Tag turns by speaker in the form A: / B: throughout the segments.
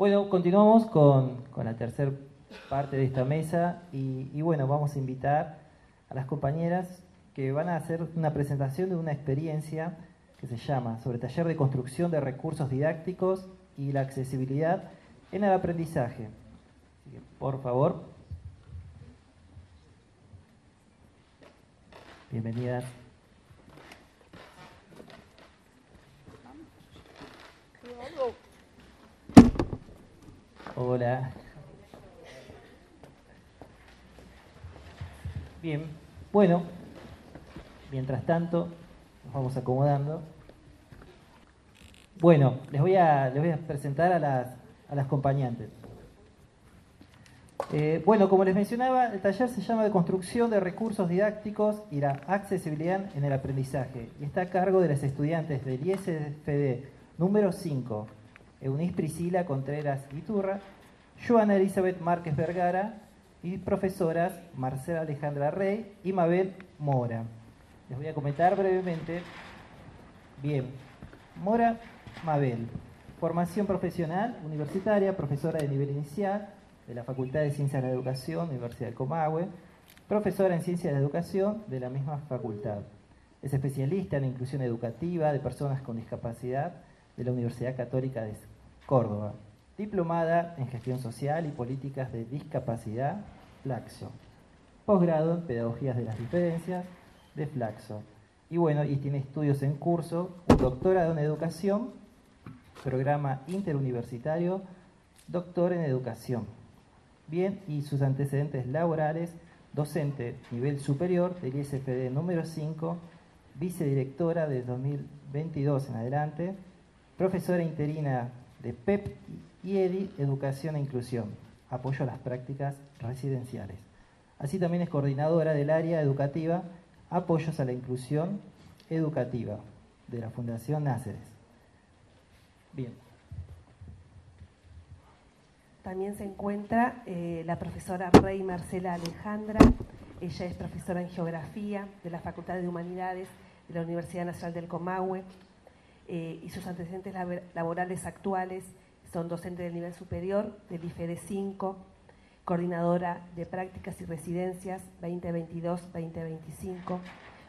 A: Bueno, continuamos con, la tercera parte de esta mesa y, y, bueno, vamos a invitar a las compañeras que van a hacer una presentación de una experiencia que se llama sobre taller de construcción de recursos didácticos y la accesibilidad en el aprendizaje. por favor, bienvenidas. Hola. Bien, bueno, mientras tanto, nos vamos acomodando. Bueno, les voy a, les voy a presentar a las, a las acompañantes. Eh, bueno, como les mencionaba, el taller se llama de construcción de recursos didácticos y la accesibilidad en el aprendizaje y está a cargo de las estudiantes del ISFD número 5, Eunice Priscila Contreras Iturra, Joana Elizabeth Márquez Vergara y profesoras Marcela Alejandra Rey y Mabel Mora. Les voy a comentar brevemente. Bien, Mora Mabel, formación profesional universitaria, profesora de nivel inicial de la Facultad de Ciencias de la Educación, Universidad de Comahue, profesora en Ciencias de la Educación de la misma facultad. Es especialista en inclusión educativa de personas con discapacidad de la Universidad Católica de Córdoba, diplomada en gestión social y políticas de discapacidad, Flaxo, posgrado en pedagogías de las diferencias, de Flaxo. Y bueno, y tiene estudios en curso, un doctorado en educación, programa interuniversitario, doctor en educación. Bien, y sus antecedentes laborales, docente nivel superior del ISFD número 5, vicedirectora de 2022 en adelante, profesora interina de PEP y EDI, Educación e Inclusión, apoyo a las prácticas residenciales. Así también es coordinadora del área educativa Apoyos a la Inclusión Educativa de la Fundación Náceres. Bien.
B: También se encuentra eh, la profesora Rey Marcela Alejandra. Ella es profesora en Geografía de la Facultad de Humanidades de la Universidad Nacional del Comahue eh, y sus antecedentes laborales actuales son docente del nivel superior del IFED 5, coordinadora de prácticas y residencias 2022-2025,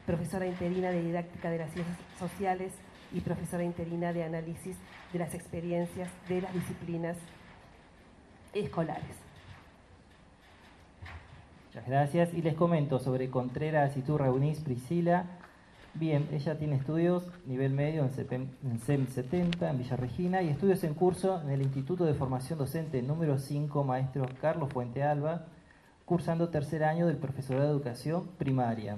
B: profesora interina de didáctica de las ciencias sociales y profesora interina de análisis de las experiencias de las disciplinas escolares.
A: Muchas gracias. Y les comento sobre Contreras y tú reunís Priscila Bien, ella tiene estudios nivel medio en CEM 70 en Villa Regina y estudios en curso en el Instituto de Formación Docente número 5, maestro Carlos Fuente Alba, cursando tercer año del profesorado de educación primaria.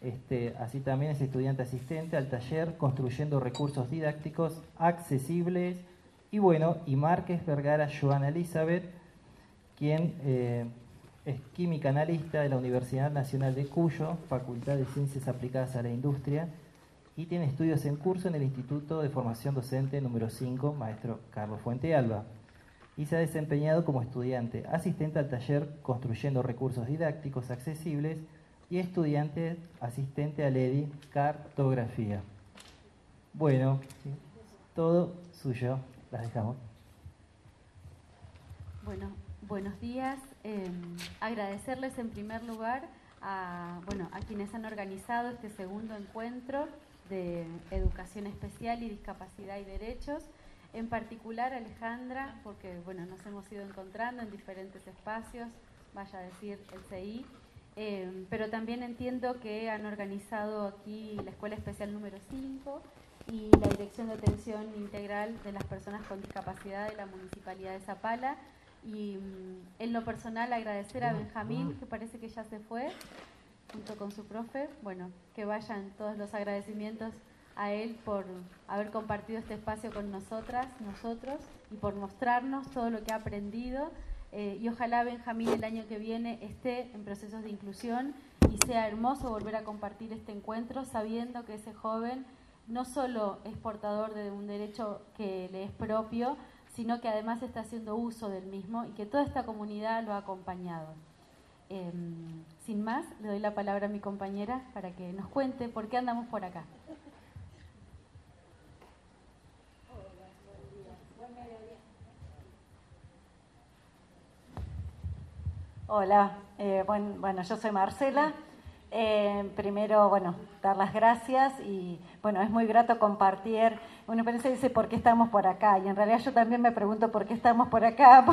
A: Este, así también es estudiante asistente al taller Construyendo Recursos Didácticos Accesibles. Y bueno, y Márquez Vergara Joana Elizabeth, quien eh, es química analista de la Universidad Nacional de Cuyo, Facultad de Ciencias Aplicadas a la Industria, y tiene estudios en curso en el Instituto de Formación Docente número 5, maestro Carlos Fuente Alba, y se ha desempeñado como estudiante asistente al taller Construyendo Recursos Didácticos Accesibles y estudiante asistente al EDI Cartografía. Bueno, todo suyo, las dejamos.
C: Bueno, buenos días. Em, agradecerles en primer lugar a, bueno, a quienes han organizado este segundo encuentro de educación especial y discapacidad y derechos, en particular Alejandra, porque bueno, nos hemos ido encontrando en diferentes espacios, vaya a decir el CI, em, pero también entiendo que han organizado aquí la Escuela Especial número 5 y la Dirección de Atención Integral de las Personas con Discapacidad de la Municipalidad de Zapala, y mm, en lo personal agradecer a Benjamín, que parece que ya se fue, junto con su profe. Bueno, que vayan todos los agradecimientos a él por haber compartido este espacio con nosotras, nosotros, y por mostrarnos todo lo que ha aprendido. Eh, y ojalá Benjamín el año que viene esté en procesos de inclusión y sea hermoso volver a compartir este encuentro sabiendo que ese joven no solo es portador de un derecho que le es propio, sino que además está haciendo uso del mismo y que toda esta comunidad lo ha acompañado. Em, sin más, le doy la palabra a mi compañera para que nos cuente por qué andamos por acá.
D: Hola, eh, buen, bueno, yo soy Marcela. Eh, primero, bueno, dar las gracias y bueno, es muy grato compartir. Uno piensa dice, ¿por qué estamos por acá? Y en realidad yo también me pregunto por qué estamos por acá,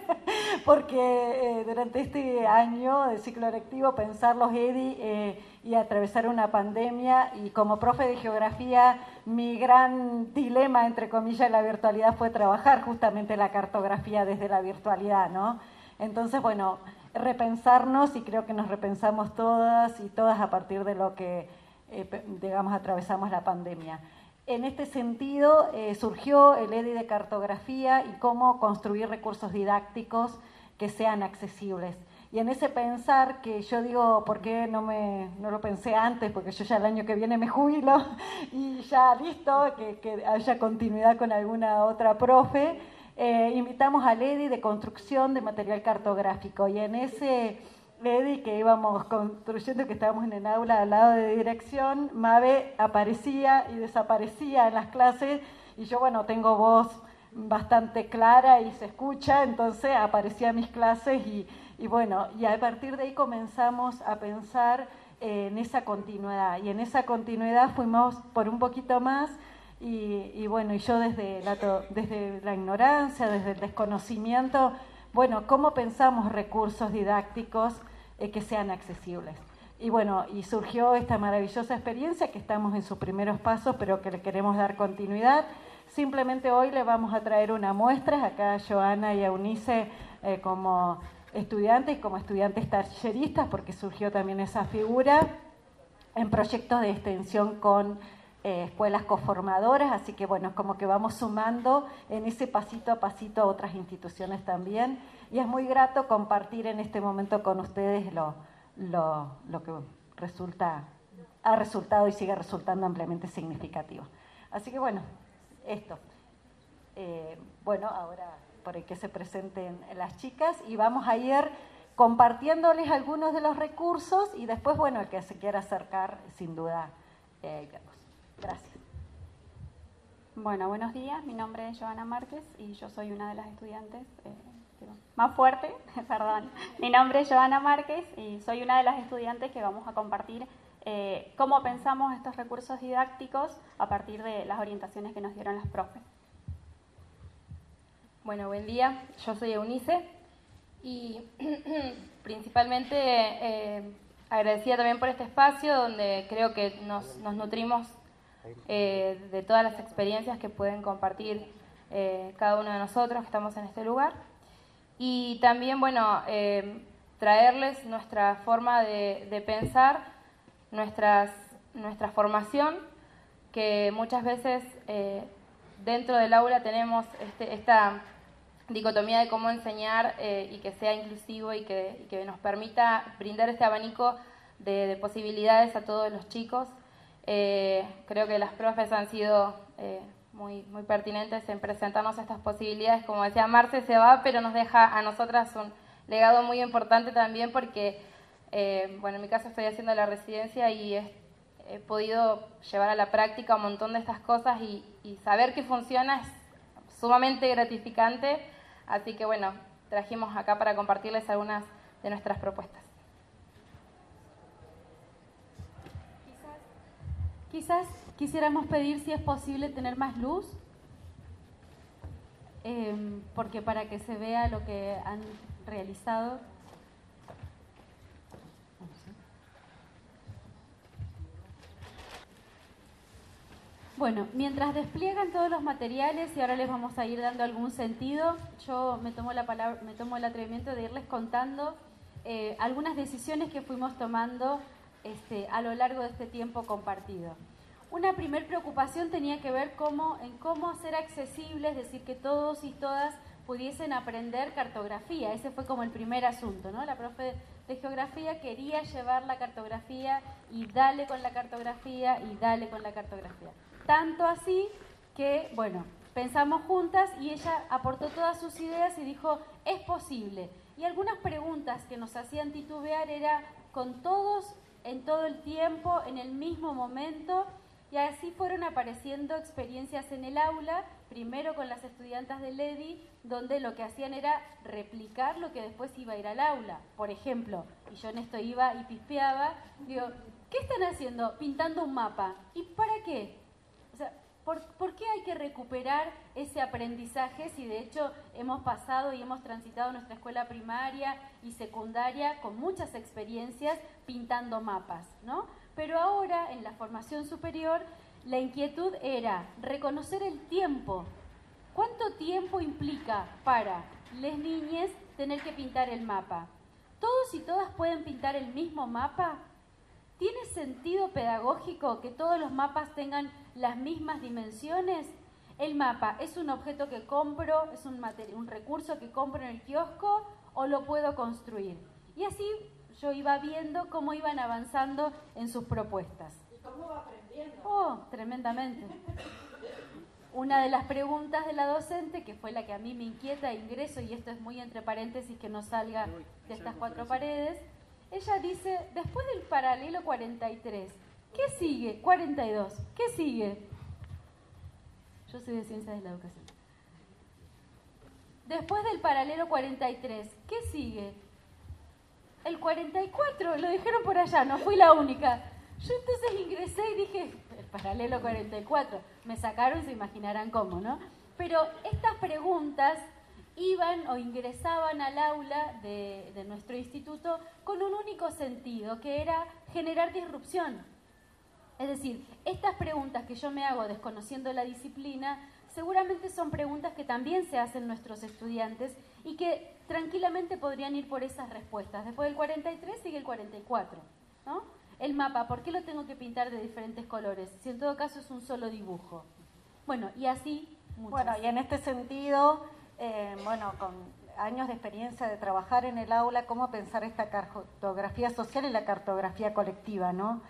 D: porque eh, durante este año de ciclo lectivo pensar los EDI y atravesar una pandemia y como profe de geografía mi gran dilema entre comillas de la virtualidad fue trabajar justamente la cartografía desde la virtualidad, ¿no? Entonces, bueno, repensarnos y creo que nos repensamos todas y todas a partir de lo que, eh, digamos, atravesamos la pandemia. En este sentido, eh, surgió el EDI de cartografía y cómo construir recursos didácticos que sean accesibles. Y en ese pensar que yo digo, ¿por qué no, me, no lo pensé antes? Porque yo ya el año que viene me jubilo y ya listo, que, que haya continuidad con alguna otra profe. Eh, invitamos al EDI de construcción de material cartográfico y en ese EDI que íbamos construyendo, que estábamos en el aula al lado de dirección, Mabe aparecía y desaparecía en las clases y yo, bueno, tengo voz bastante clara y se escucha, entonces aparecía en mis clases y y bueno, y a partir de ahí comenzamos a pensar en esa continuidad. Y en esa continuidad fuimos por un poquito más y, bueno, y yo desde la, desde la ignorancia, desde el desconocimiento, bueno, ¿cómo pensamos recursos didácticos eh, que sean accesibles? Y bueno, y surgió esta maravillosa experiencia que estamos en sus primeros pasos, pero que le queremos dar continuidad. Simplemente hoy le vamos a traer una muestra, acá a Joana y a Eunice eh, como estudiantes como estudiantes talleristas, porque surgió también esa figura, en proyectos de extensión con eh, escuelas coformadoras, así que bueno, es como que vamos sumando en ese pasito a pasito a otras instituciones también, y es muy grato compartir en este momento con ustedes lo, lo, que resulta, ha resultado y sigue resultando ampliamente significativo. Así que bueno, esto. Eh, bueno, ahora por que se presenten las chicas y vamos a ir compartiéndoles algunos de los recursos y después, bueno, el que se quiera acercar, sin duda, eh, Gracias.
E: Bueno, buenos días. Mi nombre es Joana Márquez y yo soy una de las estudiantes eh, más fuerte, perdón. Mi nombre es Joana Márquez y soy una de las estudiantes que vamos a compartir eh, cómo pensamos estos recursos didácticos a partir de las orientaciones que nos dieron las profes.
F: Bueno, buen día. Yo soy Eunice y principalmente eh, agradecida también por este espacio donde creo que nos, nutrimos eh, de todas las experiencias que pueden compartir eh, cada uno de nosotros que estamos en este lugar. Y también, bueno, traerles nuestra forma de, pensar, nuestras, nuestra formación, que muchas veces dentro del aula tenemos este, esta dicotomía de cómo enseñar eh, y que sea inclusivo y que, nos permita brindar este abanico de, posibilidades a todos los chicos. Eh, creo que las profes han sido eh, muy, muy pertinentes en presentarnos estas posibilidades. Como decía Marce, se va, pero nos deja a nosotras un legado muy importante también porque, bueno, en mi caso estoy haciendo la residencia y he podido llevar a la práctica un montón de estas cosas y, y saber que funciona es sumamente gratificante Así que bueno, trajimos acá para compartirles algunas de nuestras propuestas.
C: Quizás, quisiéramos pedir si es posible tener más luz, em, porque para que se vea lo que han realizado. Bueno, mientras despliegan todos los materiales y ahora les vamos a ir dando algún sentido, yo me tomo, la palabra, me tomo el atrevimiento de irles contando eh, algunas decisiones que fuimos tomando este, a lo largo de este tiempo compartido. Una primer preocupación tenía que ver cómo, en cómo hacer accesible, es decir, que todos y todas pudiesen aprender cartografía. Ese fue como el primer asunto, ¿no? La profe de geografía quería llevar la cartografía y dale con la cartografía y dale con la cartografía. Tanto así que, bueno, pensamos juntas y ella aportó todas sus ideas y dijo, es posible. Y algunas preguntas que nos hacían titubear era, con todos, en todo el tiempo, en el mismo momento, Y así fueron apareciendo experiencias en el aula, primero con las estudiantes de Ledi, donde lo que hacían era replicar lo que después iba a ir al aula. Por ejemplo, y yo en esto iba y pispeaba, digo, ¿qué están haciendo? Pintando un mapa. ¿Y para qué? ¿Por, ¿por qué hay que recuperar ese aprendizaje si de hecho hemos pasado y hemos transitado nuestra escuela primaria y secundaria con muchas experiencias pintando mapas, ¿no? Pero ahora, en la formación superior, la inquietud era reconocer el tiempo. ¿Cuánto tiempo implica para las niñas tener que pintar el mapa? ¿Todos y todas pueden pintar el mismo mapa? ¿Tiene sentido pedagógico que todos los mapas tengan las mismas dimensiones? ¿El mapa es un objeto que compro, es un, un recurso que compro en el kiosco o lo puedo construir? Y así yo iba viendo cómo iban avanzando en sus propuestas.
D: ¿Y cómo va aprendiendo?
C: Oh, tremendamente. Una de las preguntas de la docente, que fue la que a mí me inquieta, ingreso, y esto es muy entre paréntesis que no salga de estas cuatro paredes, ella dice, después del paralelo 43, ¿qué sigue? 42, ¿qué sigue? Yo soy de Ciencias de la Educación. Después del paralelo 43, ¿qué sigue? el 44, lo dijeron por allá, no fui la única. Yo entonces ingresé y dije, el paralelo 44, me sacaron, se imaginarán cómo, ¿no? Pero estas preguntas iban o ingresaban al aula de, de nuestro instituto con un único sentido, que era generar disrupción. Es decir, estas preguntas que yo me hago desconociendo la disciplina, seguramente son preguntas que también se hacen nuestros estudiantes y que tranquilamente podrían ir por esas respuestas. Después del 43 sigue el 44. ¿no? El mapa, ¿por qué lo tengo que pintar de diferentes colores? Si en todo caso es un solo dibujo. Bueno, y así.
D: Bueno, y en este sentido, eh, bueno, con años de experiencia de trabajar en el aula, cómo pensar esta cartografía social y la cartografía colectiva, ¿no?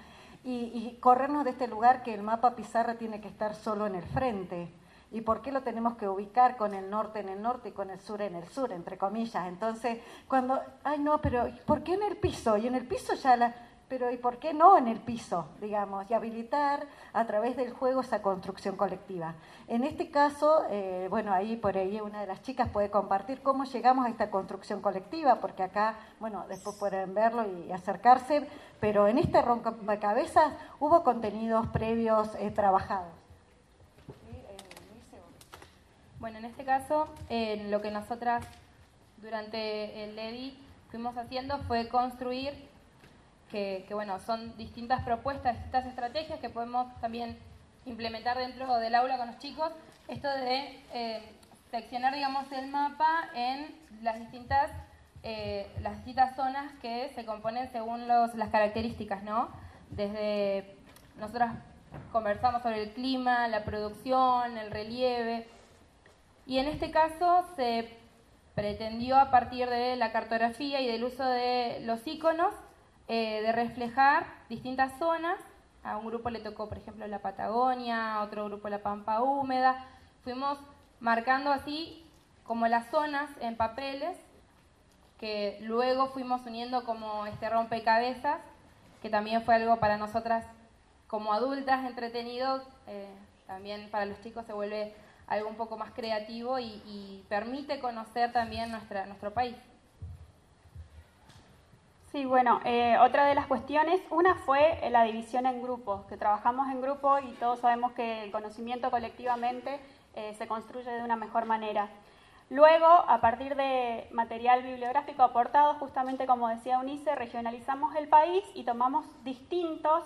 D: Y, y corrernos de este lugar que el mapa pizarra tiene que estar solo en el frente ¿Y por qué lo tenemos que ubicar con el norte en el norte y con el sur en el sur, entre comillas? Entonces, cuando, ay no, pero ¿por qué en el piso? Y en el piso ya la, pero ¿y por qué no en el piso, digamos? Y habilitar a través del juego esa construcción colectiva. En este caso, eh, bueno, ahí por ahí una de las chicas puede compartir cómo llegamos a esta construcción colectiva, porque acá, bueno, después pueden verlo y acercarse, pero en este rompecabezas hubo contenidos previos eh, trabajados.
F: Bueno, en este caso, lo que nosotras durante el EDI fuimos haciendo fue construir, que, bueno, son distintas propuestas, distintas estrategias que podemos también implementar dentro del aula con los chicos, esto de eh, seccionar, digamos, el mapa en las distintas, eh, las distintas zonas que se componen según los, las características, ¿no? Desde, nosotras conversamos sobre el clima, la producción, el relieve, y en este caso se pretendió a partir de la cartografía y del uso de los iconos eh, de reflejar distintas zonas. A un grupo le tocó, por ejemplo, la Patagonia, a otro grupo la Pampa Húmeda. Fuimos marcando así como las zonas en papeles que luego fuimos uniendo como este rompecabezas, que también fue algo para nosotras como adultas entretenido, eh, también para los chicos se vuelve algo un poco más creativo y, permite conocer también nuestra, nuestro país.
E: Sí, bueno, eh, otra de las cuestiones, una fue la división en grupos, que trabajamos en grupo y todos sabemos que el conocimiento colectivamente eh, se construye de una mejor manera. Luego, a partir de material bibliográfico aportado, justamente como decía Unice, regionalizamos el país y tomamos distintos,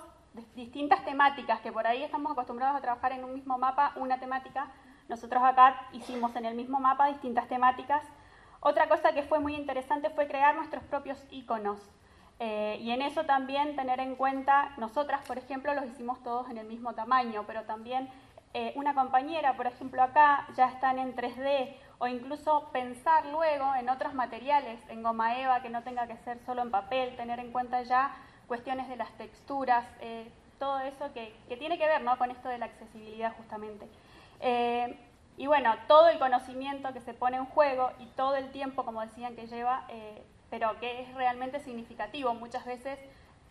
E: distintas temáticas, que por ahí estamos acostumbrados a trabajar en un mismo mapa, una temática, nosotros acá hicimos en el mismo mapa distintas temáticas. Otra cosa que fue muy interesante fue crear nuestros propios iconos. Eh, y en eso también tener en cuenta, nosotras, por ejemplo, los hicimos todos en el mismo tamaño, pero también eh, una compañera, por ejemplo, acá ya están en 3D, o incluso pensar luego en otros materiales, en goma eva, que no tenga que ser solo en papel, tener en cuenta ya cuestiones de las texturas, eh, todo eso que, tiene que ver ¿no? con esto de la accesibilidad justamente. Y bueno, todo el conocimiento que se pone en juego y todo el tiempo, como decían, que lleva, pero que es realmente significativo. Muchas veces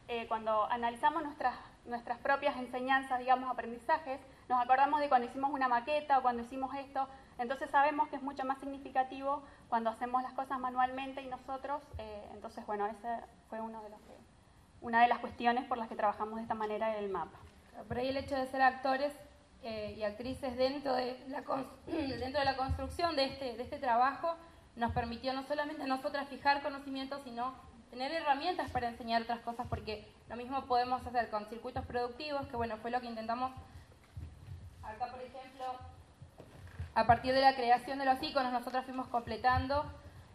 E: eh, cuando analizamos nuestras nuestras propias enseñanzas, digamos, aprendizajes, nos acordamos de cuando hicimos una maqueta o cuando hicimos esto, entonces sabemos que es mucho más significativo cuando hacemos las cosas manualmente y nosotros, eh, entonces bueno, esa fue uno de los una de las cuestiones por las que trabajamos de esta manera en el mapa.
F: Por ahí el hecho de ser actores eh, y actrices dentro de, la dentro de la construcción de este, de este trabajo nos permitió no solamente a nosotras fijar conocimientos, sino tener herramientas para enseñar otras cosas, porque lo mismo podemos hacer con circuitos productivos, que bueno, fue lo que intentamos acá, por ejemplo, a partir de la creación de los iconos, nosotros fuimos completando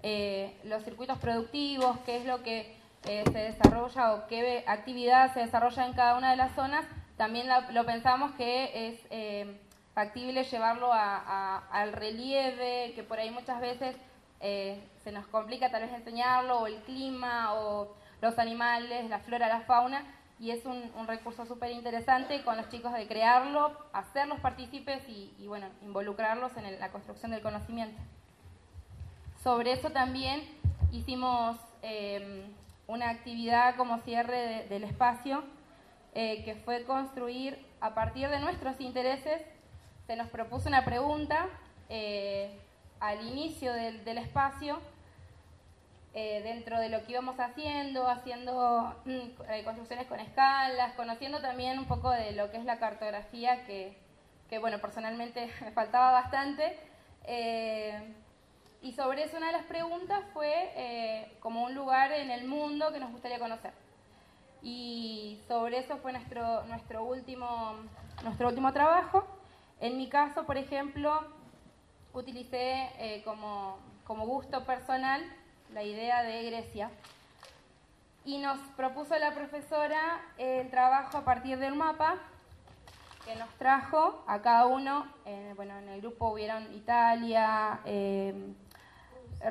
F: eh, los circuitos productivos, qué es lo que eh, se desarrolla o qué actividad se desarrolla en cada una de las zonas, también lo pensamos que es eh, factible llevarlo al relieve, que por ahí muchas veces eh, se nos complica tal vez enseñarlo, o el clima, o los animales, la flora, la fauna, y es un, recurso súper interesante con los chicos de crearlo, hacerlos partícipes y, bueno, involucrarlos en la construcción del conocimiento. Sobre eso también hicimos eh, una actividad como cierre del espacio, eh, que fue construir a partir de nuestros intereses. Se nos propuso una pregunta al inicio del, espacio, eh, dentro de lo que íbamos haciendo, haciendo mm, eh, construcciones con escalas, conociendo también un poco de lo que es la cartografía, que, bueno, personalmente me faltaba bastante. Eh, y sobre eso una de las preguntas fue como un lugar en el mundo que nos gustaría conocer. Y sobre eso fue nuestro, nuestro, último, nuestro último trabajo. En mi caso, por ejemplo, utilicé eh, como, gusto personal la idea de Grecia y nos propuso la profesora el trabajo a partir del mapa que nos trajo a cada uno, bueno, en el grupo hubieron Italia, eh,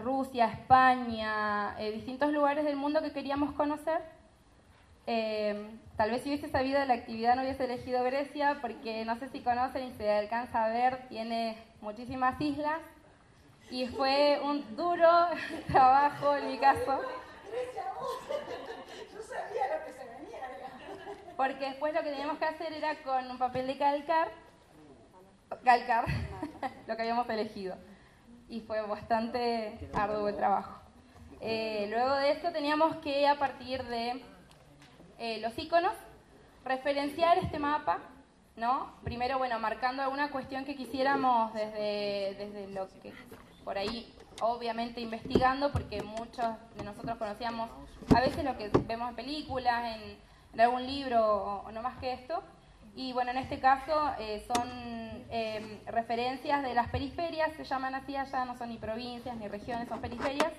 F: Rusia, España, eh, distintos lugares del mundo que queríamos conocer. tal vez si hubiese sabido de la actividad no hubiese elegido Grecia, porque no sé si conocen y se alcanza a ver, tiene muchísimas islas y fue un duro trabajo en mi caso. Porque después lo que teníamos que hacer era con un papel de calcar, calcar lo que habíamos elegido. Y fue bastante arduo el trabajo. Eh, luego de esto teníamos que, a partir de eh, los iconos, referenciar este mapa ¿no? Primero, bueno, marcando alguna cuestión que quisiéramos desde, desde lo que por ahí, obviamente investigando, porque muchos de nosotros conocíamos a veces lo que vemos en películas, en, algún libro o, no más que esto. Y bueno, en este caso eh, son eh, referencias de las periferias, se llaman así allá, no son ni provincias ni regiones, son periferias.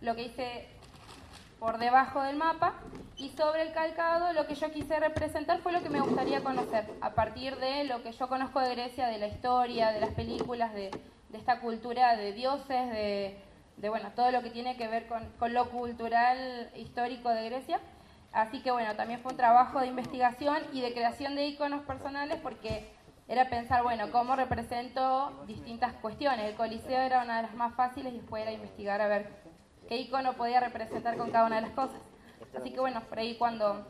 F: Lo que hice por debajo del mapa y sobre el calcado lo que yo quise representar fue lo que me gustaría conocer, a partir de lo que yo conozco de Grecia, de la historia, de las películas, de, esta cultura de dioses, de, bueno, todo lo que tiene que ver con, lo cultural histórico de Grecia. Así que bueno, también fue un trabajo de investigación y de creación de iconos personales porque era pensar, bueno, cómo represento distintas cuestiones. El Coliseo era una de las más fáciles y después era investigar a ver qué icono podía representar con cada una de las cosas. Así que bueno, por cuando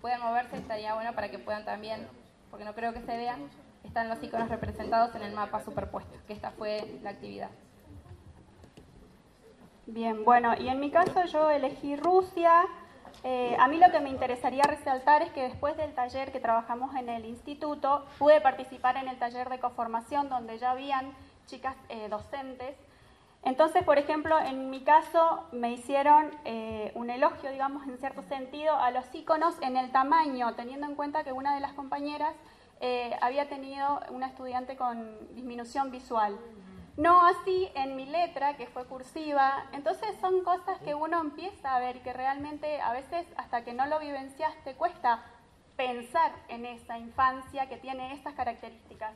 F: puedan moverse estaría bueno para que puedan también, porque no creo que se vean, están los iconos representados en el mapa superpuesto, que esta fue la actividad.
E: Bien, bueno, y en mi caso yo elegí Rusia. Eh, a mí lo que me interesaría resaltar es que después del taller que trabajamos en el instituto, pude participar en el taller de coformación donde ya habían chicas eh, docentes entonces, por ejemplo, en mi caso me hicieron eh, un elogio, digamos, en cierto sentido, a los iconos en el tamaño, teniendo en cuenta que una de las compañeras eh, había tenido una estudiante con disminución visual. No así en mi letra, que fue cursiva. Entonces son cosas que uno empieza a ver que realmente a veces hasta que no lo vivencias te cuesta pensar en esa infancia que tiene estas características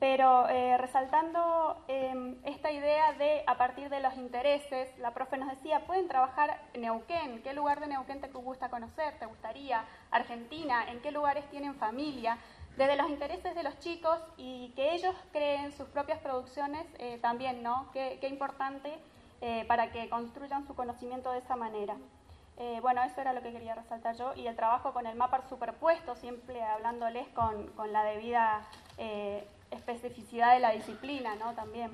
E: pero eh, resaltando em, esta idea de a partir de los intereses, la profe nos decía, pueden trabajar Neuquén, ¿qué lugar de Neuquén te gusta conocer? ¿Te gustaría? Argentina, ¿en qué lugares tienen familia? Desde los intereses de los chicos y que ellos creen sus propias producciones eh, también, ¿no? Qué, importante eh, para que construyan su conocimiento de esa manera. Bueno, eso era lo que quería resaltar yo. Y el trabajo con el mapa superpuesto, siempre hablándoles con, la debida especificidad de la disciplina, ¿no? También.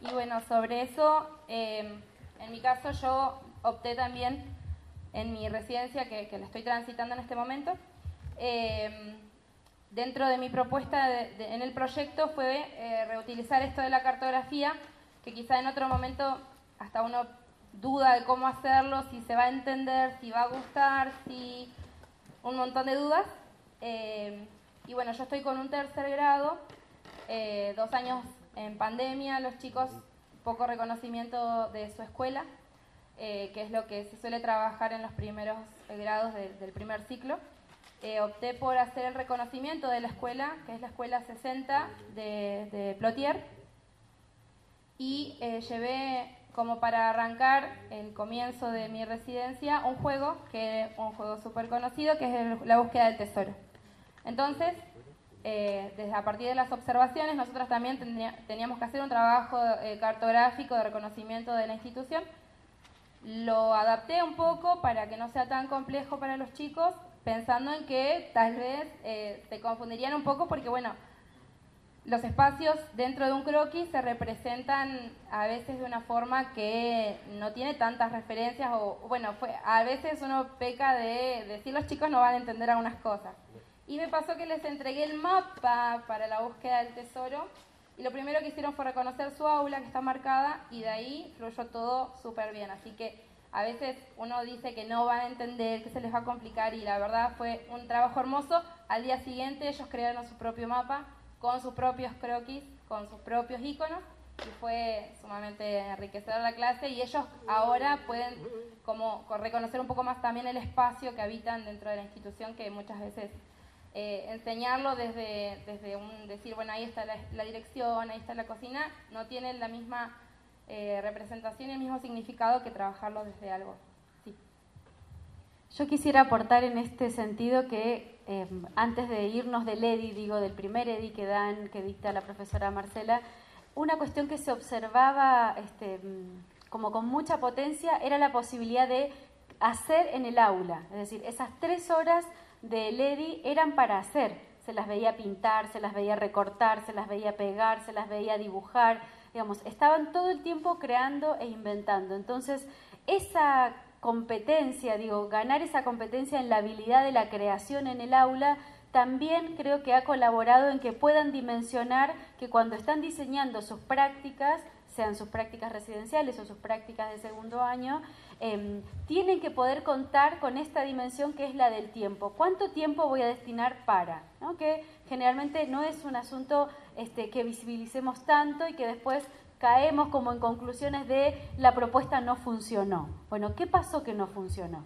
F: Y bueno, sobre eso, em, en mi caso yo opté también en mi residencia, que, que la estoy transitando en este momento, em, dentro de mi propuesta en el proyecto fue eh, reutilizar esto de la cartografía, que quizá en otro momento hasta uno duda de cómo hacerlo, si se va a entender, si va a gustar, si un montón de dudas. Em, y bueno, yo estoy con un tercer grado, eh, dos años en pandemia, los chicos poco reconocimiento de su escuela, eh, que es lo que se suele trabajar en los primeros grados del primer ciclo. Eh, opté por hacer el reconocimiento de la escuela, que es la escuela 60 de, de Plotier, y llevé como para arrancar el comienzo de mi residencia un juego, que es un juego súper conocido, que es la búsqueda del tesoro. Entonces, eh, desde a partir de las observaciones, nosotros también teníamos que hacer un trabajo eh, cartográfico de reconocimiento de la institución. Lo adapté un poco para que no sea tan complejo para los chicos, pensando en que tal vez eh, se confundirían un poco porque, bueno, los espacios dentro de un croquis se representan a veces de una forma que no tiene tantas referencias o, bueno, fue, a veces uno peca de decir los chicos no van a entender algunas cosas. Y me pasó que les entregué el mapa para la búsqueda del tesoro y lo primero que hicieron fue reconocer su aula que está marcada y de ahí fluyó todo súper bien. Así que a veces uno dice que no van a entender, que se les va a complicar y la verdad fue un trabajo hermoso. Al día siguiente ellos crearon su propio mapa con sus propios croquis, con sus propios iconos y fue sumamente enriquecedora la clase y ellos ahora pueden como reconocer un poco más también el espacio que habitan dentro de la institución que muchas veces eh, enseñarlo desde, desde un decir, bueno, ahí está la, dirección, ahí está la cocina, no tiene la misma eh, representación y el mismo significado que trabajarlo desde algo. Sí.
C: Yo quisiera aportar en este sentido que eh, antes de irnos del EDI, digo, del primer EDI que dan, que dicta la profesora Marcela, una cuestión que se observaba este, mm, como con mucha potencia era la posibilidad de hacer en el aula, es decir, esas tres horas de Lady eran para hacer. Se las veía pintar, se las veía recortar, se las veía pegar, se las veía dibujar. Digamos, estaban todo el tiempo creando e inventando. Entonces, esa competencia, digo, ganar esa competencia en la habilidad de la creación en el aula, también creo que ha colaborado en que puedan dimensionar que cuando están diseñando sus prácticas, sean sus prácticas residenciales o sus prácticas de segundo año, Em, tienen que poder contar con esta dimensión que es la del tiempo. ¿Cuánto tiempo voy a destinar para? Que generalmente no es un asunto este, que visibilicemos tanto y que después caemos como en conclusiones de la propuesta no funcionó. Bueno, ¿qué pasó que no funcionó?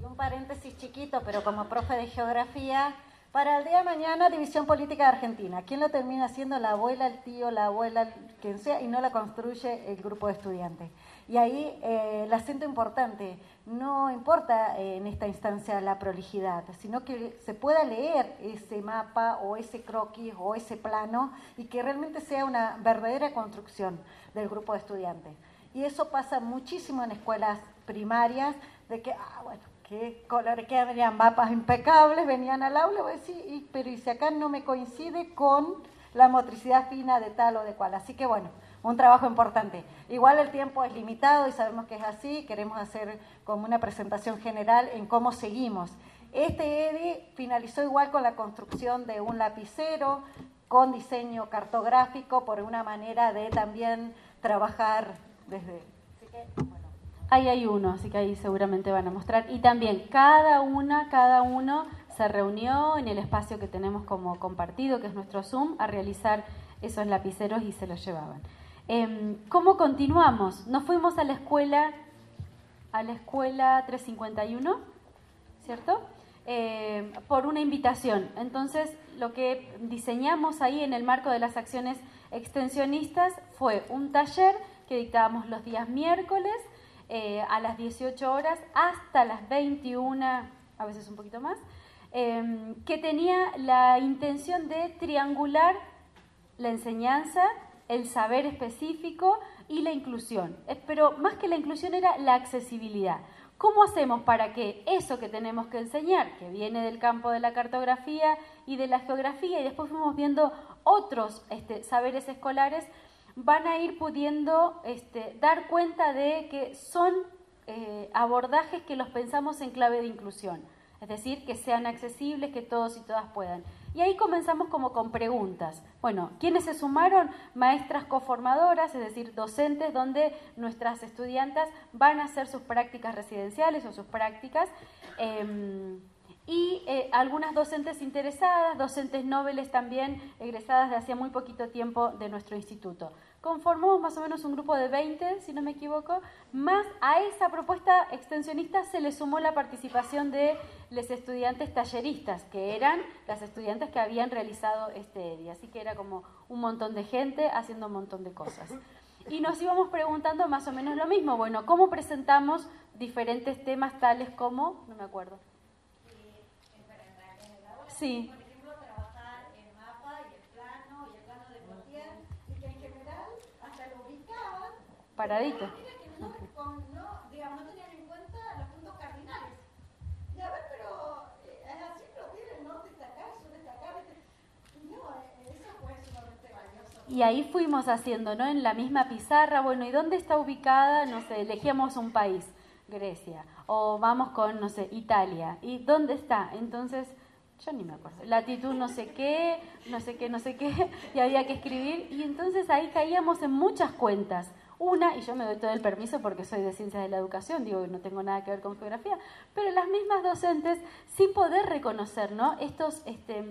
D: Un paréntesis chiquito, pero como profe de geografía, para el día de mañana, División Política de Argentina. ¿Quién lo termina haciendo? La abuela, el tío, la abuela, quien sea, y no la construye el grupo de estudiantes. Y ahí eh, el acento importante, no importa eh, en esta instancia la prolijidad, sino que se pueda leer ese mapa o ese croquis o ese plano y que realmente sea una verdadera construcción del grupo de estudiantes. Y eso pasa muchísimo en escuelas primarias, de que, ah, bueno, qué colores, que venían mapas impecables, venían al aula, voy a decir, pero y si acá no me coincide con la motricidad fina de tal o de cual. Así que bueno, un trabajo importante. Igual el tiempo es limitado y sabemos que es así, queremos hacer como una presentación general en cómo seguimos. Este EDI finalizó igual con la construcción de un lapicero, con diseño cartográfico, por una manera de también trabajar desde...
C: Ahí hay uno, así que ahí seguramente van a mostrar. Y también cada una, cada uno se reunió en el espacio que tenemos como compartido, que es nuestro Zoom, a realizar esos lapiceros y se los llevaban. Em, ¿Cómo continuamos? Nos fuimos a la escuela, a la escuela 351, ¿cierto? Em, por una invitación. Entonces, lo que diseñamos ahí en el marco de las acciones extensionistas fue un taller que dictábamos los días miércoles eh, a las 18 horas hasta las 21, a veces un poquito más, em, que tenía la intención de triangular la enseñanza el saber específico y la inclusión. Eh, pero más que la inclusión era la accesibilidad. ¿Cómo hacemos para que eso que tenemos que enseñar, que viene del campo de la cartografía y de la geografía, y después fuimos viendo otros este, saberes escolares, van a ir pudiendo este, dar cuenta de que son eh, abordajes que los pensamos en clave de inclusión? Es decir, que sean accesibles, que todos y todas puedan. Y ahí comenzamos como con preguntas. Bueno, ¿quiénes se sumaron? Maestras coformadoras, es decir, docentes donde nuestras estudiantes van a hacer sus prácticas residenciales o sus prácticas. Em, y eh, algunas docentes interesadas, docentes nobles también, egresadas de hacía muy poquito tiempo de nuestro instituto. Conformamos más o menos un grupo de 20, si no me equivoco, más a esa propuesta extensionista se le sumó la participación de los estudiantes talleristas, que eran las estudiantes que habían realizado este EDI. Así que era como un montón de gente haciendo un montón de cosas. Y nos íbamos preguntando más o menos lo mismo. Bueno, ¿cómo presentamos diferentes temas tales como, no me acuerdo, Sí. Por ejemplo, trabajar el mapa y el plano y el plano de cualquier, y que en general hasta lo ubicaban. Paradito. Y ahí fuimos haciendo, ¿no? En la misma pizarra, bueno, ¿y dónde está ubicada? No sé, elegíamos un país, Grecia, o vamos con, no sé, Italia. ¿Y dónde está? Entonces yo ni me acuerdo, latitud no sé qué, no sé qué, no sé qué, y había que escribir, y entonces ahí caíamos en muchas cuentas. Una, y yo me doy todo el permiso porque soy de ciencias de la educación, digo no tengo nada que ver con geografía, pero las mismas docentes, sin poder reconocer ¿no? Estos, este,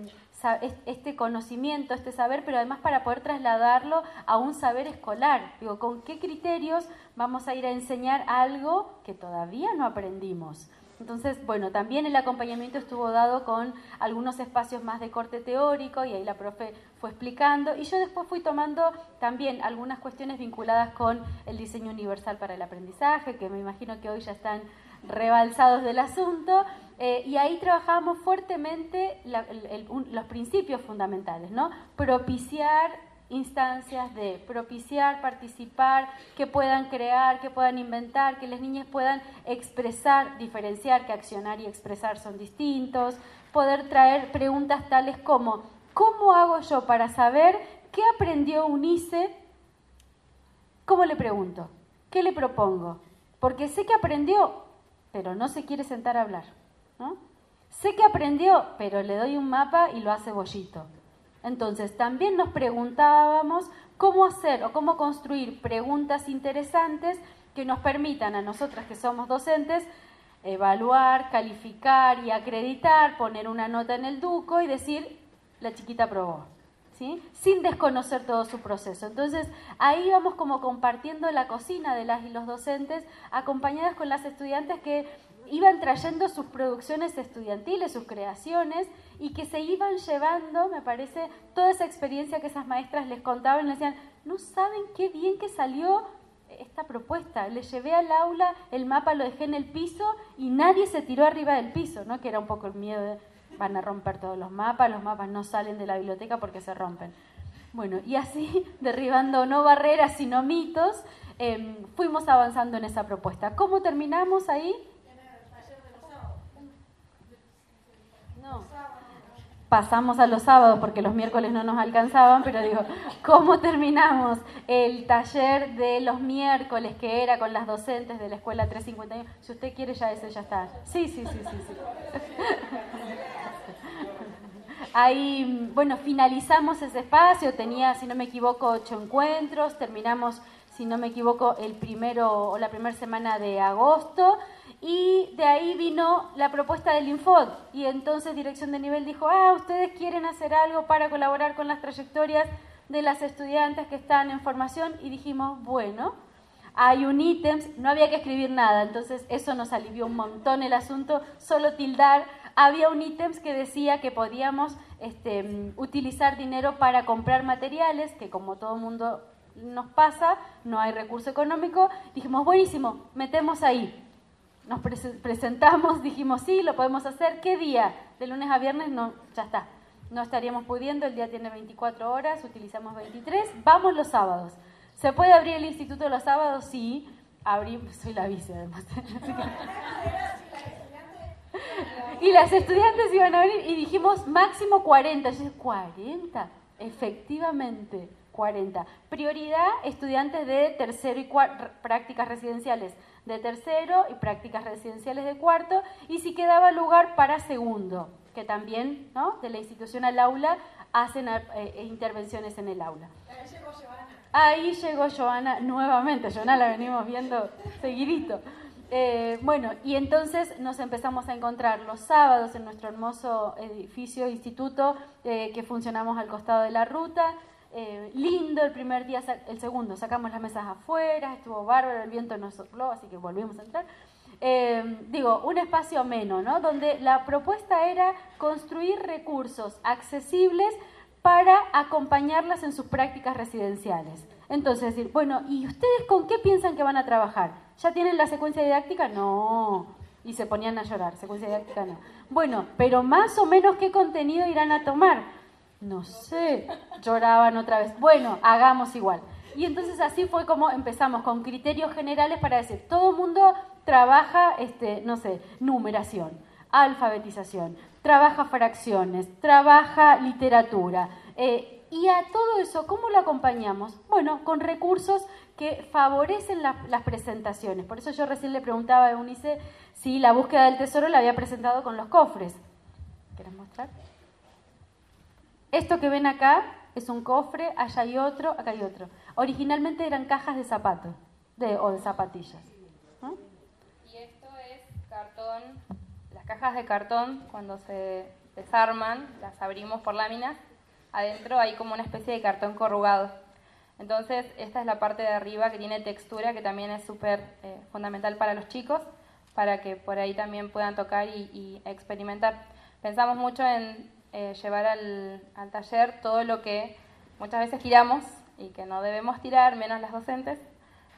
C: este conocimiento, este saber, pero además para poder trasladarlo a un saber escolar. Digo, ¿con qué criterios vamos a ir a enseñar algo que todavía no aprendimos? Entonces, bueno, también el acompañamiento estuvo dado con algunos espacios más de corte teórico y ahí la profe fue explicando y yo después fui tomando también algunas cuestiones vinculadas con el diseño universal para el aprendizaje, que me imagino que hoy ya están rebalsados del asunto, eh, y ahí trabajamos fuertemente los principios fundamentales, ¿no? Propiciar instancias de propiciar, participar, que puedan crear, que puedan inventar, que las niñas puedan expresar, diferenciar que accionar y expresar son distintos, poder traer preguntas tales como, ¿cómo hago yo para saber qué aprendió Unice? ¿Cómo le pregunto? ¿Qué le propongo? Porque sé que aprendió, pero no se quiere sentar a hablar. Sé que aprendió, pero le doy un mapa y lo hace bollito. Entonces, también nos preguntábamos cómo hacer o cómo construir preguntas interesantes que nos permitan a nosotras que somos docentes evaluar, calificar y acreditar, poner una nota en el duco y decir, la chiquita aprobó, ¿sí? sin desconocer todo su proceso. Entonces, ahí vamos como compartiendo la cocina de las y los docentes, acompañadas con las estudiantes que iban trayendo sus producciones estudiantiles, sus creaciones, y que se iban llevando, me parece, toda esa experiencia que esas maestras les contaban, les decían, no saben qué bien que salió esta propuesta. Le llevé al aula, el mapa lo dejé en el piso y nadie se tiró arriba del piso, ¿no? que era un poco el miedo de van a romper todos los mapas, los mapas no salen de la biblioteca porque se rompen. Bueno, y así, derribando no barreras, sino mitos, em, fuimos avanzando en esa propuesta. ¿Cómo terminamos ahí? pasamos a los sábados porque los miércoles no nos alcanzaban, pero digo, ¿cómo terminamos el taller de los miércoles que era con las docentes de la escuela 351? Si usted quiere ya ese ya está. Sí, sí, sí, sí, sí. Ahí, bueno, finalizamos ese espacio, tenía, si no me equivoco, ocho encuentros, terminamos, si no me equivoco, el primero o la primera semana de agosto. Y de ahí vino la propuesta del Infod. Y entonces Dirección de Nivel dijo, ah, ustedes quieren hacer algo para colaborar con las trayectorias de las estudiantes que están en formación. Y dijimos, bueno, hay un ítem, no había que escribir nada, entonces eso nos alivió un montón el asunto, solo tildar. Había un ítem que decía que podíamos este, utilizar dinero para comprar materiales, que como todo mundo nos pasa, no hay recurso económico. Dijimos, buenísimo, metemos ahí nos presentamos, dijimos, sí, lo podemos hacer. ¿Qué día? De lunes a viernes, no, ya está. no estaríamos pudiendo, el día tiene 24 horas, utilizamos 23, vamos los sábados. ¿Se puede abrir el instituto los sábados? Sí, abrimos, soy la vice además. y las estudiantes iban a venir y dijimos máximo 40. Yo dije, 40, efectivamente, 40. Prioridad, estudiantes de tercero y cuarto, prácticas residenciales de tercero y prácticas residenciales de cuarto, y si quedaba lugar para segundo, que también ¿no? de la institución al aula hacen eh, eh, intervenciones en el aula. Ahí llegó Joana. Ahí llegó Joana nuevamente, Joana la venimos viendo seguidito. Eh, bueno, y entonces nos empezamos a encontrar los sábados en nuestro hermoso edificio, instituto, que funcionamos al costado de la ruta. lindo el primer día, el segundo, sacamos las mesas afuera, estuvo bárbaro, el viento nos sopló, así que volvimos a entrar. digo, un espacio ameno, ¿no? Donde la propuesta era construir recursos accesibles para acompañarlas en sus prácticas residenciales. Entonces, decir, bueno, ¿y ustedes con qué piensan que van a trabajar? ¿Ya tienen la secuencia didáctica? No. Y se ponían a llorar, secuencia didáctica no. Bueno, pero más o menos qué contenido irán a tomar. No sé, lloraban otra vez. Bueno, hagamos igual. Y entonces así fue como empezamos con criterios generales para decir, todo el mundo trabaja, este, no sé, numeración, alfabetización, trabaja fracciones, trabaja literatura. Eh, y a todo eso, ¿cómo lo acompañamos? Bueno, con recursos que favorecen las presentaciones. Por eso yo recién le preguntaba a Eunice si la búsqueda del tesoro la había presentado con los cofres. ¿Quieres mostrar? Esto que ven acá es un cofre, allá hay otro, acá hay otro. Originalmente eran cajas de zapatos de, o de zapatillas.
F: Y esto es cartón cajas de cartón, cuando se desarman, las abrimos por láminas, adentro hay como una especie de cartón corrugado. Entonces, esta es la parte de arriba que tiene textura, que también es súper eh, fundamental para los chicos, para que por ahí también puedan tocar y, experimentar. Pensamos mucho en eh, llevar al, taller todo lo que muchas veces tiramos y que no debemos tirar, menos las docentes,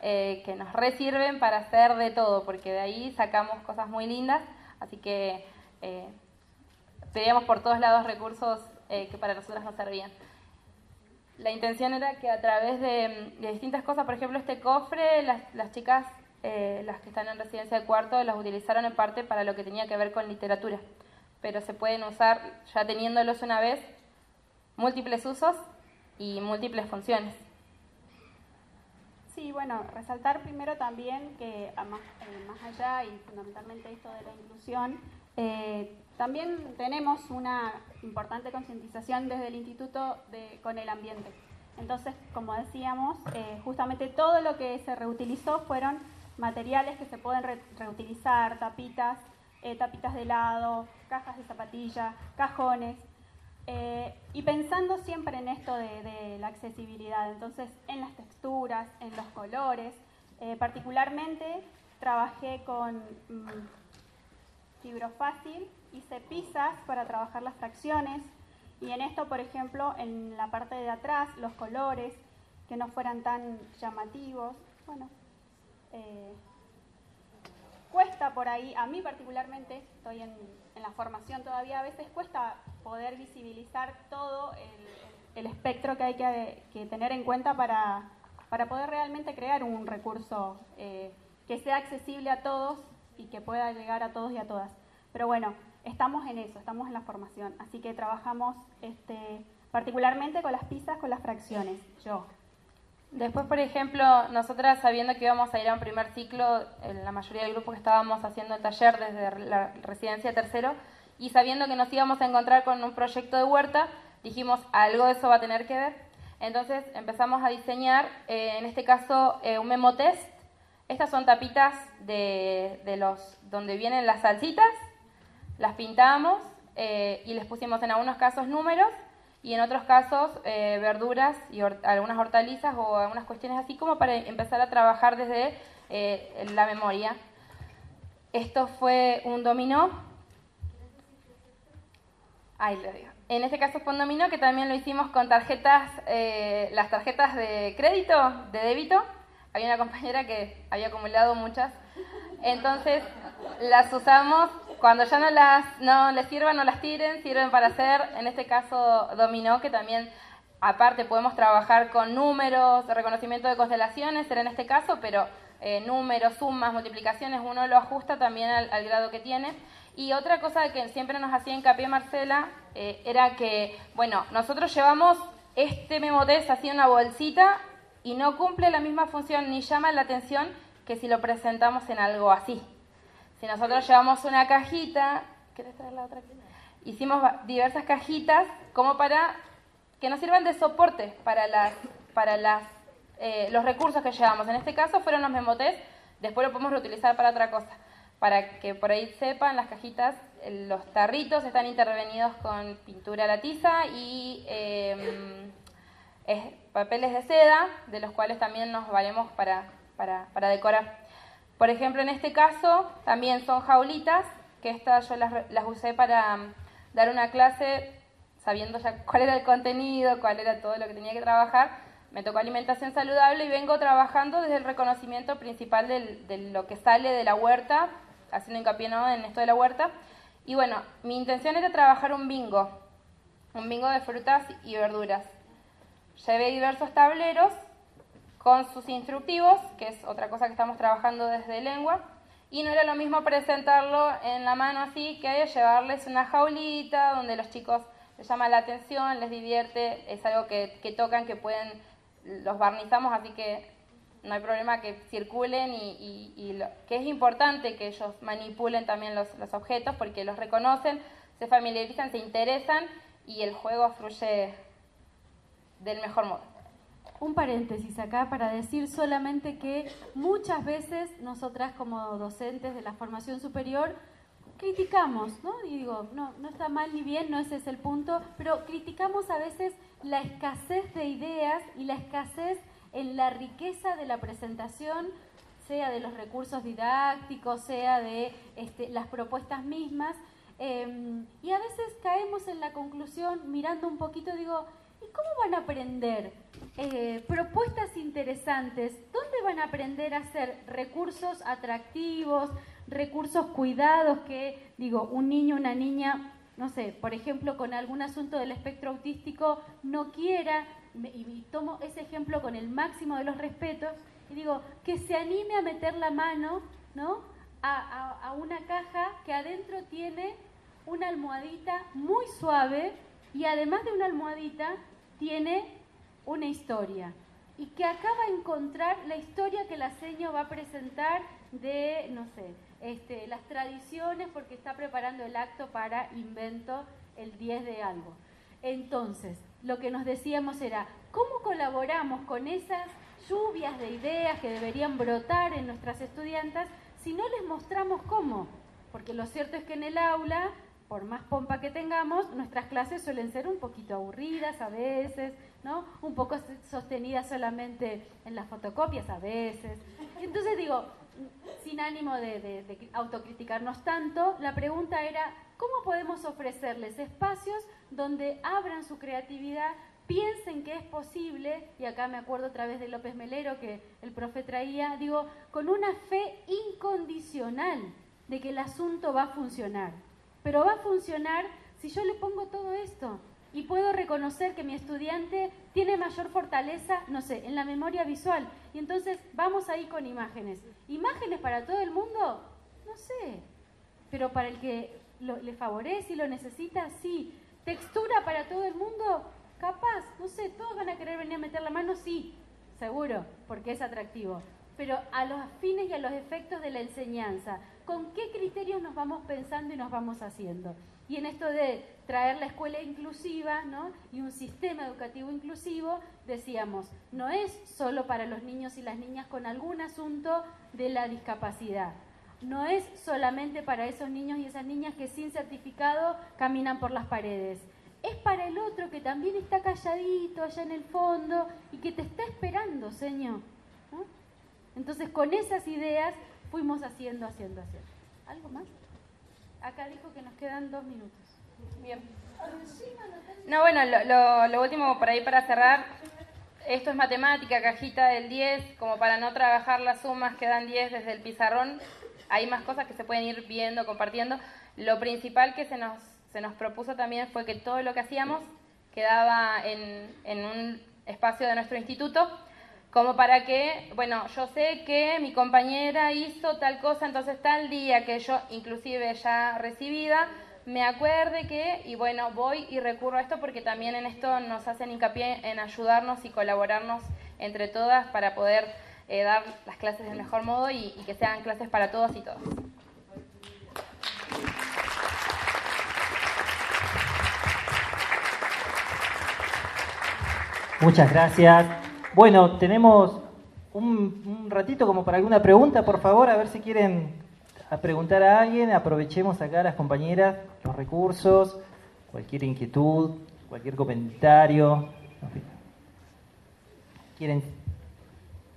F: eh, que nos resirven para hacer de todo, porque de ahí sacamos cosas muy lindas Así que pedíamos por todos lados recursos que para nosotras nos servían. La intención era que a través de, distintas cosas, por ejemplo, este cofre, las, chicas, eh, las que están en residencia de cuarto, las utilizaron en parte para lo que tenía que ver con literatura. Pero se pueden usar, ya teniéndolos una vez, múltiples usos y múltiples funciones.
E: Sí, bueno, resaltar primero también que más, eh, más allá y fundamentalmente esto de la inclusión, eh, también tenemos una importante concientización desde el instituto con el ambiente. Entonces, como decíamos, eh, justamente todo lo que se reutilizó fueron materiales que se pueden reutilizar, tapitas, tapitas de helado, cajas de zapatilla, cajones, eh, y pensando siempre en esto de, la accesibilidad, entonces en las texturas, en los colores, eh, particularmente trabajé con mm, fibrofácil, hice pizzas para trabajar las fracciones y en esto, por ejemplo, en la parte de atrás, los colores que no fueran tan llamativos, bueno, eh, cuesta por ahí, a mí particularmente, estoy en, la formación todavía, a veces cuesta poder visibilizar todo el, espectro que hay que, tener en cuenta para, para, poder realmente crear un recurso eh, que sea accesible a todos y que pueda llegar a todos y a todas. Pero bueno, estamos en eso, estamos en la formación, así que trabajamos este, particularmente con las pizzas, con las fracciones, yo.
F: Después, por ejemplo, nosotras sabiendo que íbamos a ir a un primer ciclo, en la mayoría del grupo que estábamos haciendo el taller desde la residencia tercero, y sabiendo que nos íbamos a encontrar con un proyecto de huerta, dijimos, algo de eso va a tener que ver. Entonces empezamos a diseñar, eh, en este caso, eh, un memo test. Estas son tapitas de, los donde vienen las salsitas, las pintamos eh, y les pusimos en algunos casos números y en otros casos eh, verduras y algunas hortalizas o algunas cuestiones así como para empezar a trabajar desde eh, la memoria. Esto fue un dominó. Ahí lo digo. En este caso fue un dominó que también lo hicimos con tarjetas, las tarjetas de crédito, de débito. Había una compañera que había acumulado muchas. Entonces las usamos cuando ya no las no les sirvan, no las tiren, sirven para hacer, en este caso, dominó, que también, aparte, podemos trabajar con números, reconocimiento de constelaciones, era en este caso, pero eh, números, sumas, multiplicaciones, uno lo ajusta también al, grado que tiene. Y otra cosa que siempre nos hacía hincapié Marcela eh, era que, bueno, nosotros llevamos este memotest así en una bolsita y no cumple la misma función ni llama la atención que si lo presentamos en algo así. Si nosotros llevamos una cajita, ¿quieres traer la otra? Hicimos diversas cajitas como para que nos sirvan de soporte para las, para las eh, los recursos que llevamos. En este caso fueron los memotes, después lo podemos reutilizar para otra cosa. Para que por ahí sepan, las cajitas, los tarritos están intervenidos con pintura a la tiza y em, papeles de seda, de los cuales también nos valemos para, para, decorar. Por ejemplo, en este caso también son jaulitas, que estas yo las, las usé para um, dar una clase sabiendo ya cuál era el contenido, cuál era todo lo que tenía que trabajar me tocó alimentación saludable y vengo trabajando desde el reconocimiento principal de lo que sale de la huerta, haciendo hincapié en esto de la huerta. Y bueno, mi intención era trabajar un bingo, un bingo de frutas y verduras. Llevé diversos tableros con sus instructivos, que es otra cosa que estamos trabajando desde lengua, y no era lo mismo presentarlo en la mano así que llevarles una jaulita donde los chicos les llama la atención, les divierte, es algo que, que tocan, que pueden los barnizamos, así que no hay problema que circulen y, que es importante que ellos manipulen también los, objetos porque los reconocen, se familiarizan, se interesan y el juego fluye del mejor modo.
C: Un paréntesis acá para decir solamente que muchas veces nosotras como docentes de la formación superior criticamos, ¿no? Y digo, no, no está mal ni bien, no ese es el punto, pero criticamos a veces la escasez de ideas y la escasez en la riqueza de la presentación, sea de los recursos didácticos, sea de este, las propuestas mismas. Em, y a veces caemos en la conclusión, mirando un poquito, digo, ¿y cómo van a aprender? Eh, propuestas interesantes, ¿dónde van a aprender a hacer recursos atractivos, recursos cuidados que, digo, un niño, una niña no sé, por ejemplo, con algún asunto del espectro autístico no quiera, y tomo ese ejemplo con el máximo de los respetos, y digo, que se anime a meter la mano, ¿no? A, a una caja que adentro tiene una almohadita muy suave y además de una almohadita tiene una historia y que acaba de encontrar la historia que la seño va a presentar de, no sé, este, las tradiciones porque está preparando el acto para invento el 10 de algo. Entonces, lo que nos decíamos era, ¿cómo colaboramos con esas lluvias de ideas que deberían brotar en nuestras estudiantes si no les mostramos cómo? Porque lo cierto es que en el aula, por más pompa que tengamos, nuestras clases suelen ser un poquito aburridas a veces, ¿no? Un poco sostenidas solamente en las fotocopias a veces. Entonces digo, sin ánimo de, autocriticarnos tanto, la pregunta era, ¿cómo podemos ofrecerles espacios donde abran su creatividad, piensen que es posible, y acá me acuerdo otra vez de López Melero que el profe traía, digo, con una fe incondicional de que el asunto va a funcionar. Pero va a funcionar si yo le pongo todo esto, y puedo reconocer que mi estudiante tiene mayor fortaleza, no sé, en la memoria visual. Y entonces vamos ahí con imágenes. ¿Imágenes para todo el mundo? No sé. Pero para el que le favorece y lo necesita, sí. ¿Textura para todo el mundo? Capaz, no sé, todos van a querer venir a meter la mano, sí, seguro, porque es atractivo. Pero a los fines y a los efectos de la enseñanza, ¿con qué criterios nos vamos pensando y nos vamos haciendo? Y en esto de traer la escuela inclusiva ¿no? y un sistema educativo inclusivo, decíamos, no es solo para los niños y las niñas con algún asunto de la discapacidad. No es solamente para esos niños y esas niñas que sin certificado caminan por las paredes. Es para el otro que también está calladito allá en el fondo y que te está esperando, Señor. Entonces, con esas ideas fuimos haciendo, haciendo, haciendo. ¿Algo más? Acá dijo que nos quedan dos minutos.
F: Bien. No, bueno, lo, último por ahí para cerrar. Esto es matemática, cajita del 10, como para no trabajar las sumas que dan 10 desde el pizarrón. Hay más cosas que se pueden ir viendo, compartiendo. lo principal que se nos, se nos propuso también fue que todo lo que hacíamos quedaba en, en un espacio de nuestro instituto, como para que, bueno, yo sé que mi compañera hizo tal cosa, entonces tal día que yo, inclusive ya recibida, me acuerde que, y bueno, voy y recurro a esto porque también en esto nos hacen hincapié en ayudarnos y colaborarnos entre todas para poder eh, dar las clases del mejor modo y, y que sean clases para todos y todas.
A: Muchas gracias. Bueno, tenemos un, un ratito como para alguna pregunta, por favor, a ver si quieren a preguntar a alguien. Aprovechemos acá las compañeras, los recursos, cualquier inquietud, cualquier comentario. ¿Quieren?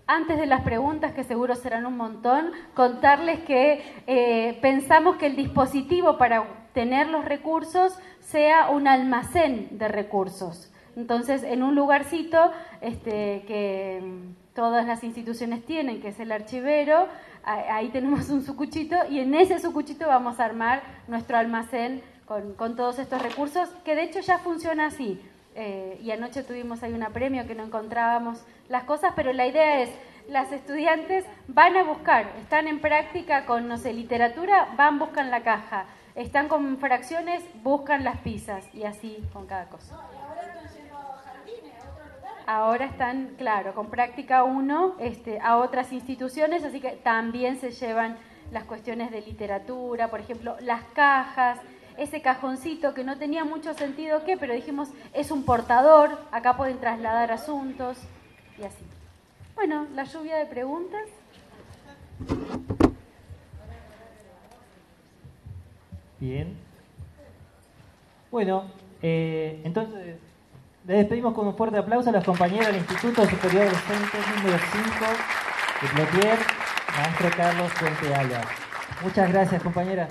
C: Antes de las preguntas, que seguro serán un montón, contarles que eh, pensamos que el dispositivo para tener los recursos sea un almacén de recursos. Entonces, en un lugarcito este, que mm, todas las instituciones tienen, que es el archivero, ahí tenemos un sucuchito y en ese sucuchito vamos a armar nuestro almacén con, todos estos recursos, que de hecho ya funciona así. Eh, y anoche tuvimos ahí un premio que no encontrábamos las cosas, pero la idea es, las estudiantes van a buscar, están en práctica con, no sé, literatura, van, buscan la caja, están con fracciones, buscan las pizzas y así con cada cosa. Ahora están, claro, con práctica 1 este, a otras instituciones, así que también se llevan las cuestiones de literatura, por ejemplo, las cajas, ese cajoncito que no tenía mucho sentido qué, pero dijimos, es un portador, acá pueden trasladar asuntos y así. Bueno, la lluvia de preguntas.
A: Bien. Bueno, eh, entonces les despedimos con un fuerte aplauso a las compañeras del Instituto Superior Docente número 5 de Plotier, maestro Carlos Fuente Ala. Muchas gracias, compañeras.